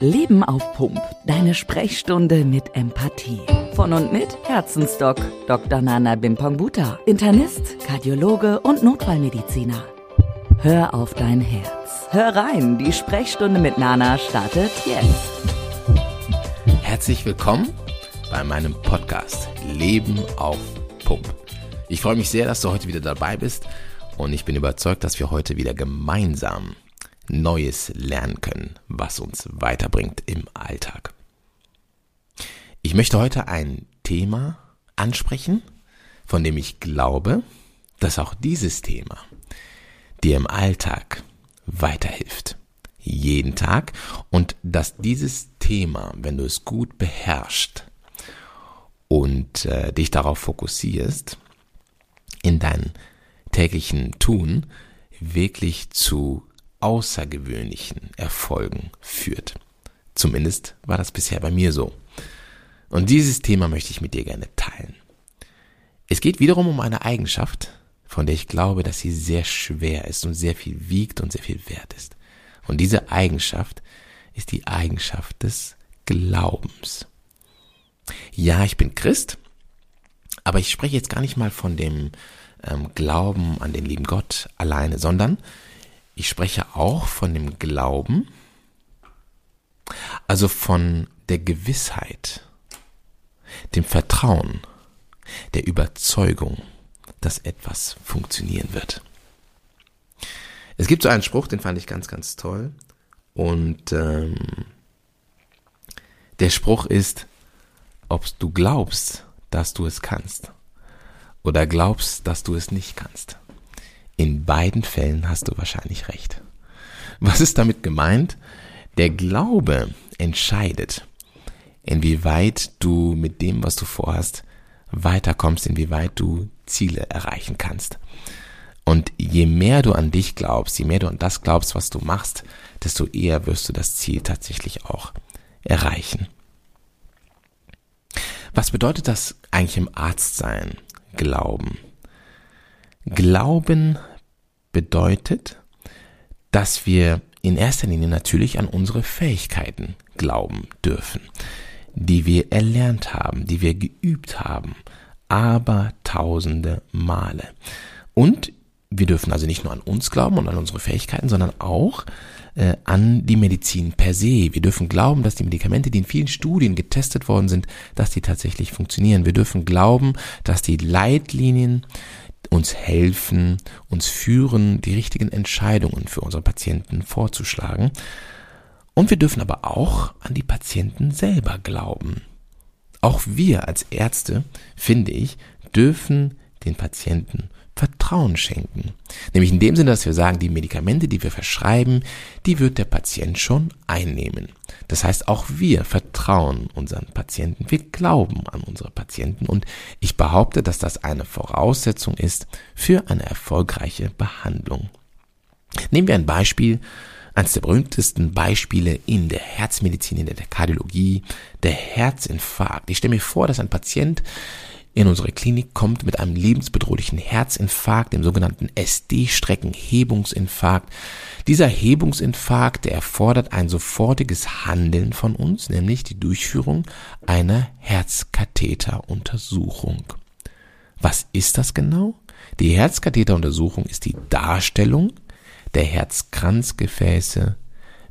Leben auf Pump. Deine Sprechstunde mit Empathie. Von und mit Herzensdoc Dr. Nana Bimpangbuta, Internist, Kardiologe und Notfallmediziner. Hör auf dein Herz. Hör rein, die Sprechstunde mit Nana startet jetzt. Herzlich willkommen bei meinem Podcast Leben auf Pump. Ich freue mich sehr, dass du heute wieder dabei bist und ich bin überzeugt, dass wir heute wieder gemeinsam Neues lernen können, was uns weiterbringt im Alltag. Ich möchte heute ein Thema ansprechen, von dem ich glaube, dass auch dieses Thema dir im Alltag weiterhilft. Jeden Tag und dass dieses Thema, wenn du es gut beherrschst und äh, dich darauf fokussierst, in deinem täglichen Tun wirklich zu außergewöhnlichen Erfolgen führt. Zumindest war das bisher bei mir so. Und dieses Thema möchte ich mit dir gerne teilen. Es geht wiederum um eine Eigenschaft, von der ich glaube, dass sie sehr schwer ist und sehr viel wiegt und sehr viel wert ist. Und diese Eigenschaft ist die Eigenschaft des Glaubens. Ja, ich bin Christ, aber ich spreche jetzt gar nicht mal von dem ähm, Glauben an den lieben Gott alleine, sondern ich spreche auch von dem Glauben, also von der Gewissheit, dem Vertrauen, der Überzeugung, dass etwas funktionieren wird. Es gibt so einen Spruch, den fand ich ganz, ganz toll. Und ähm, der Spruch ist, ob du glaubst, dass du es kannst oder glaubst, dass du es nicht kannst. In beiden Fällen hast du wahrscheinlich recht. Was ist damit gemeint? Der Glaube entscheidet, inwieweit du mit dem, was du vorhast, weiterkommst, inwieweit du Ziele erreichen kannst. Und je mehr du an dich glaubst, je mehr du an das glaubst, was du machst, desto eher wirst du das Ziel tatsächlich auch erreichen. Was bedeutet das eigentlich im Arztsein? Glauben. Glauben bedeutet, dass wir in erster Linie natürlich an unsere Fähigkeiten glauben dürfen, die wir erlernt haben, die wir geübt haben, aber tausende Male. Und wir dürfen also nicht nur an uns glauben und an unsere Fähigkeiten, sondern auch äh, an die Medizin per se. Wir dürfen glauben, dass die Medikamente, die in vielen Studien getestet worden sind, dass die tatsächlich funktionieren. Wir dürfen glauben, dass die Leitlinien uns helfen, uns führen, die richtigen Entscheidungen für unsere Patienten vorzuschlagen. Und wir dürfen aber auch an die Patienten selber glauben. Auch wir als Ärzte, finde ich, dürfen den Patienten Vertrauen schenken. Nämlich in dem Sinne, dass wir sagen, die Medikamente, die wir verschreiben, die wird der Patient schon einnehmen. Das heißt, auch wir vertrauen unseren Patienten, wir glauben an unsere Patienten und ich behaupte, dass das eine Voraussetzung ist für eine erfolgreiche Behandlung. Nehmen wir ein Beispiel, eines der berühmtesten Beispiele in der Herzmedizin, in der Kardiologie, der Herzinfarkt. Ich stelle mir vor, dass ein Patient in unsere Klinik kommt mit einem lebensbedrohlichen Herzinfarkt, dem sogenannten SD-Streckenhebungsinfarkt. Dieser Hebungsinfarkt, der erfordert ein sofortiges Handeln von uns, nämlich die Durchführung einer Herzkatheteruntersuchung. Was ist das genau? Die Herzkatheteruntersuchung ist die Darstellung der Herzkranzgefäße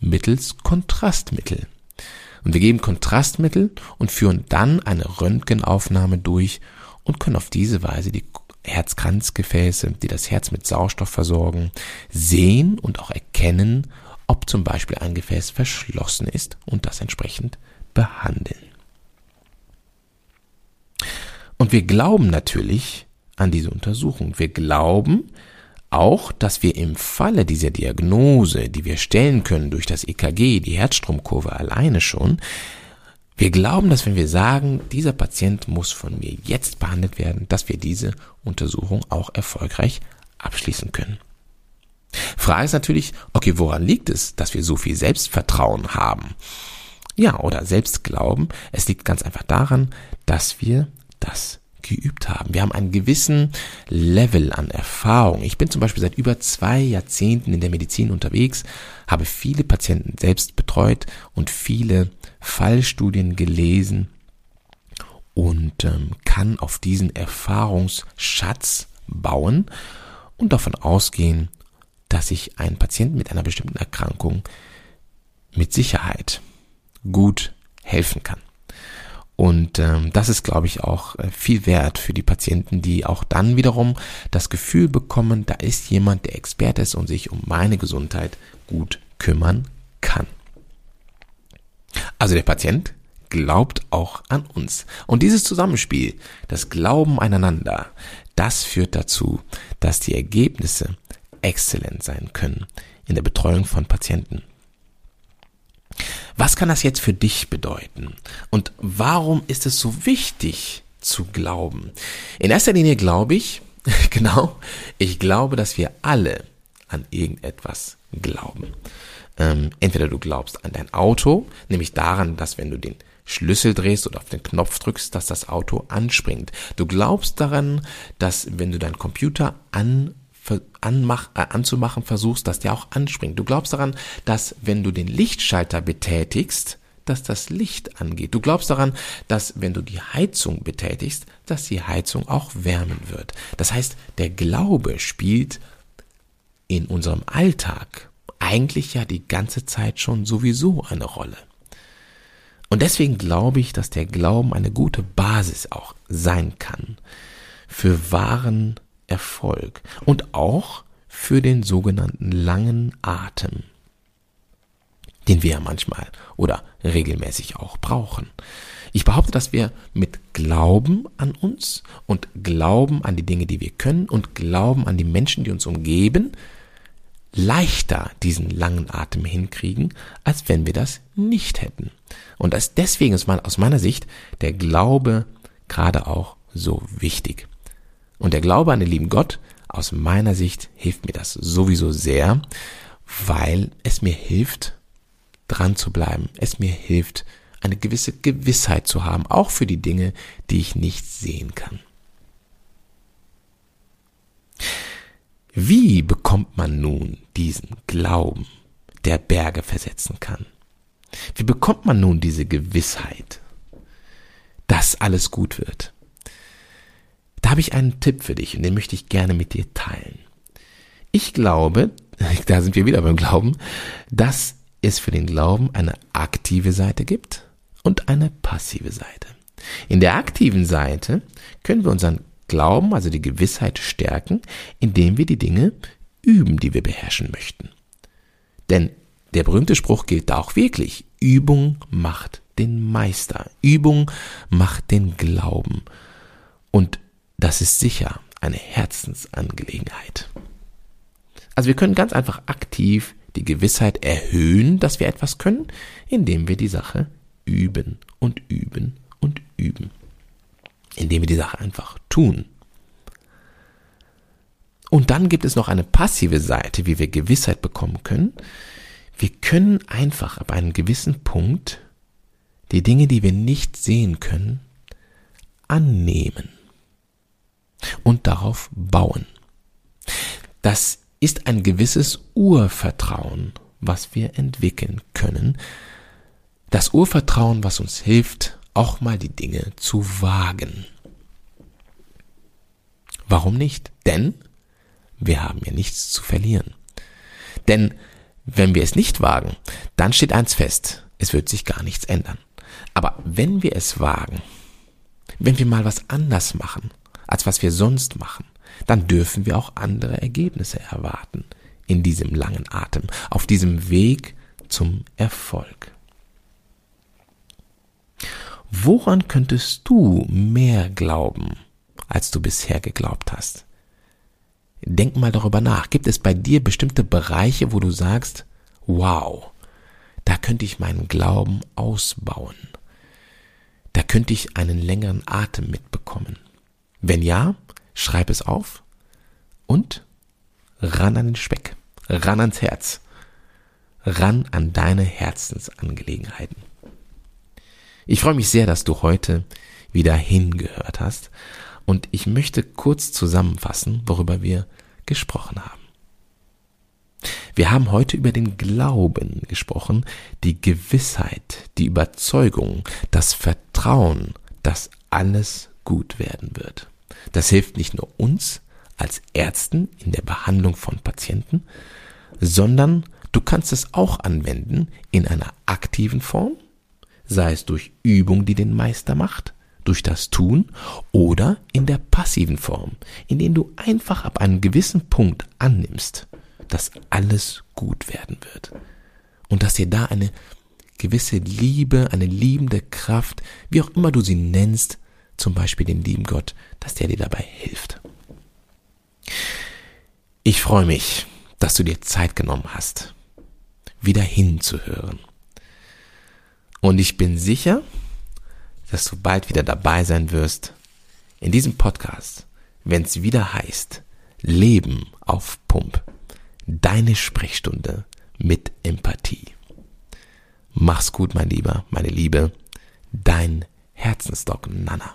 mittels Kontrastmittel. Und wir geben Kontrastmittel und führen dann eine Röntgenaufnahme durch und können auf diese Weise die Herzkranzgefäße, die das Herz mit Sauerstoff versorgen, sehen und auch erkennen, ob zum Beispiel ein Gefäß verschlossen ist und das entsprechend behandeln. Und wir glauben natürlich an diese Untersuchung. Wir glauben, auch, dass wir im Falle dieser Diagnose, die wir stellen können durch das EKG, die Herzstromkurve alleine schon, wir glauben, dass wenn wir sagen, dieser Patient muss von mir jetzt behandelt werden, dass wir diese Untersuchung auch erfolgreich abschließen können. Frage ist natürlich, okay, woran liegt es, dass wir so viel Selbstvertrauen haben? Ja, oder Selbstglauben. Es liegt ganz einfach daran, dass wir das geübt haben. Wir haben einen gewissen Level an Erfahrung. Ich bin zum Beispiel seit über zwei Jahrzehnten in der Medizin unterwegs, habe viele Patienten selbst betreut und viele Fallstudien gelesen und ähm, kann auf diesen Erfahrungsschatz bauen und davon ausgehen, dass ich einen Patienten mit einer bestimmten Erkrankung mit Sicherheit gut helfen kann. Und ähm, das ist, glaube ich, auch äh, viel wert für die Patienten, die auch dann wiederum das Gefühl bekommen, da ist jemand, der Experte ist und sich um meine Gesundheit gut kümmern kann. Also der Patient glaubt auch an uns. Und dieses Zusammenspiel, das Glauben aneinander, das führt dazu, dass die Ergebnisse exzellent sein können in der Betreuung von Patienten. Was kann das jetzt für dich bedeuten? Und warum ist es so wichtig zu glauben? In erster Linie glaube ich, genau, ich glaube, dass wir alle an irgendetwas glauben. Ähm, entweder du glaubst an dein Auto, nämlich daran, dass wenn du den Schlüssel drehst oder auf den Knopf drückst, dass das Auto anspringt. Du glaubst daran, dass wenn du deinen Computer an anmach, äh, anzumachen versuchst, dass der auch anspringt. Du glaubst daran, dass wenn du den Lichtschalter betätigst, dass das Licht angeht. Du glaubst daran, dass wenn du die Heizung betätigst, dass die Heizung auch wärmen wird. Das heißt, der Glaube spielt in unserem Alltag eigentlich ja die ganze Zeit schon sowieso eine Rolle. Und deswegen glaube ich, dass der Glauben eine gute Basis auch sein kann für wahren Erfolg und auch für den sogenannten langen Atem, den wir ja manchmal oder regelmäßig auch brauchen. Ich behaupte, dass wir mit Glauben an uns und Glauben an die Dinge, die wir können und Glauben an die Menschen, die uns umgeben, leichter diesen langen Atem hinkriegen, als wenn wir das nicht hätten. Und deswegen ist aus meiner Sicht der Glaube gerade auch so wichtig. Und der Glaube an den lieben Gott, aus meiner Sicht, hilft mir das sowieso sehr, weil es mir hilft, dran zu bleiben. Es mir hilft, eine gewisse Gewissheit zu haben, auch für die Dinge, die ich nicht sehen kann. Wie bekommt man nun diesen Glauben, der Berge versetzen kann? Wie bekommt man nun diese Gewissheit, dass alles gut wird? Habe ich einen Tipp für dich und den möchte ich gerne mit dir teilen. Ich glaube, da sind wir wieder beim Glauben, dass es für den Glauben eine aktive Seite gibt und eine passive Seite. In der aktiven Seite können wir unseren Glauben, also die Gewissheit stärken, indem wir die Dinge üben, die wir beherrschen möchten. Denn der berühmte Spruch gilt da auch wirklich. Übung macht den Meister. Übung macht den Glauben. Und das ist sicher eine Herzensangelegenheit. Also wir können ganz einfach aktiv die Gewissheit erhöhen, dass wir etwas können, indem wir die Sache üben und üben und üben. Indem wir die Sache einfach tun. Und dann gibt es noch eine passive Seite, wie wir Gewissheit bekommen können. Wir können einfach ab einem gewissen Punkt die Dinge, die wir nicht sehen können, annehmen und darauf bauen. Das ist ein gewisses Urvertrauen, was wir entwickeln können. Das Urvertrauen, was uns hilft, auch mal die Dinge zu wagen. Warum nicht? Denn wir haben ja nichts zu verlieren. Denn wenn wir es nicht wagen, dann steht eins fest, es wird sich gar nichts ändern. Aber wenn wir es wagen, wenn wir mal was anders machen, als was wir sonst machen, dann dürfen wir auch andere Ergebnisse erwarten in diesem langen Atem, auf diesem Weg zum Erfolg. Woran könntest du mehr glauben, als du bisher geglaubt hast? Denk mal darüber nach. Gibt es bei dir bestimmte Bereiche, wo du sagst, wow, da könnte ich meinen Glauben ausbauen. Da könnte ich einen längeren Atem mitbekommen. Wenn ja, schreib es auf und ran an den Speck, ran ans Herz, ran an deine Herzensangelegenheiten. Ich freue mich sehr, dass du heute wieder hingehört hast Und ich möchte kurz zusammenfassen, worüber wir gesprochen haben. Wir haben heute über den Glauben gesprochen, die Gewissheit, die Überzeugung, das Vertrauen, dass alles gut werden wird. Das hilft nicht nur uns als Ärzten in der Behandlung von Patienten, sondern du kannst es auch anwenden in einer aktiven Form, sei es durch Übung, die den Meister macht, durch das Tun oder in der passiven Form, indem du einfach ab einem gewissen Punkt annimmst, dass alles gut werden wird. Und dass dir da eine gewisse Liebe, eine liebende Kraft, wie auch immer du sie nennst, zum Beispiel den lieben Gott, dass der dir dabei hilft. Ich freue mich, dass du dir Zeit genommen hast, wieder hinzuhören. Und ich bin sicher, dass du bald wieder dabei sein wirst in diesem Podcast, wenn es wieder heißt Leben auf Pump. Deine Sprechstunde mit Empathie. Mach's gut, mein Lieber, meine Liebe. Dein Herzensdoc Nana.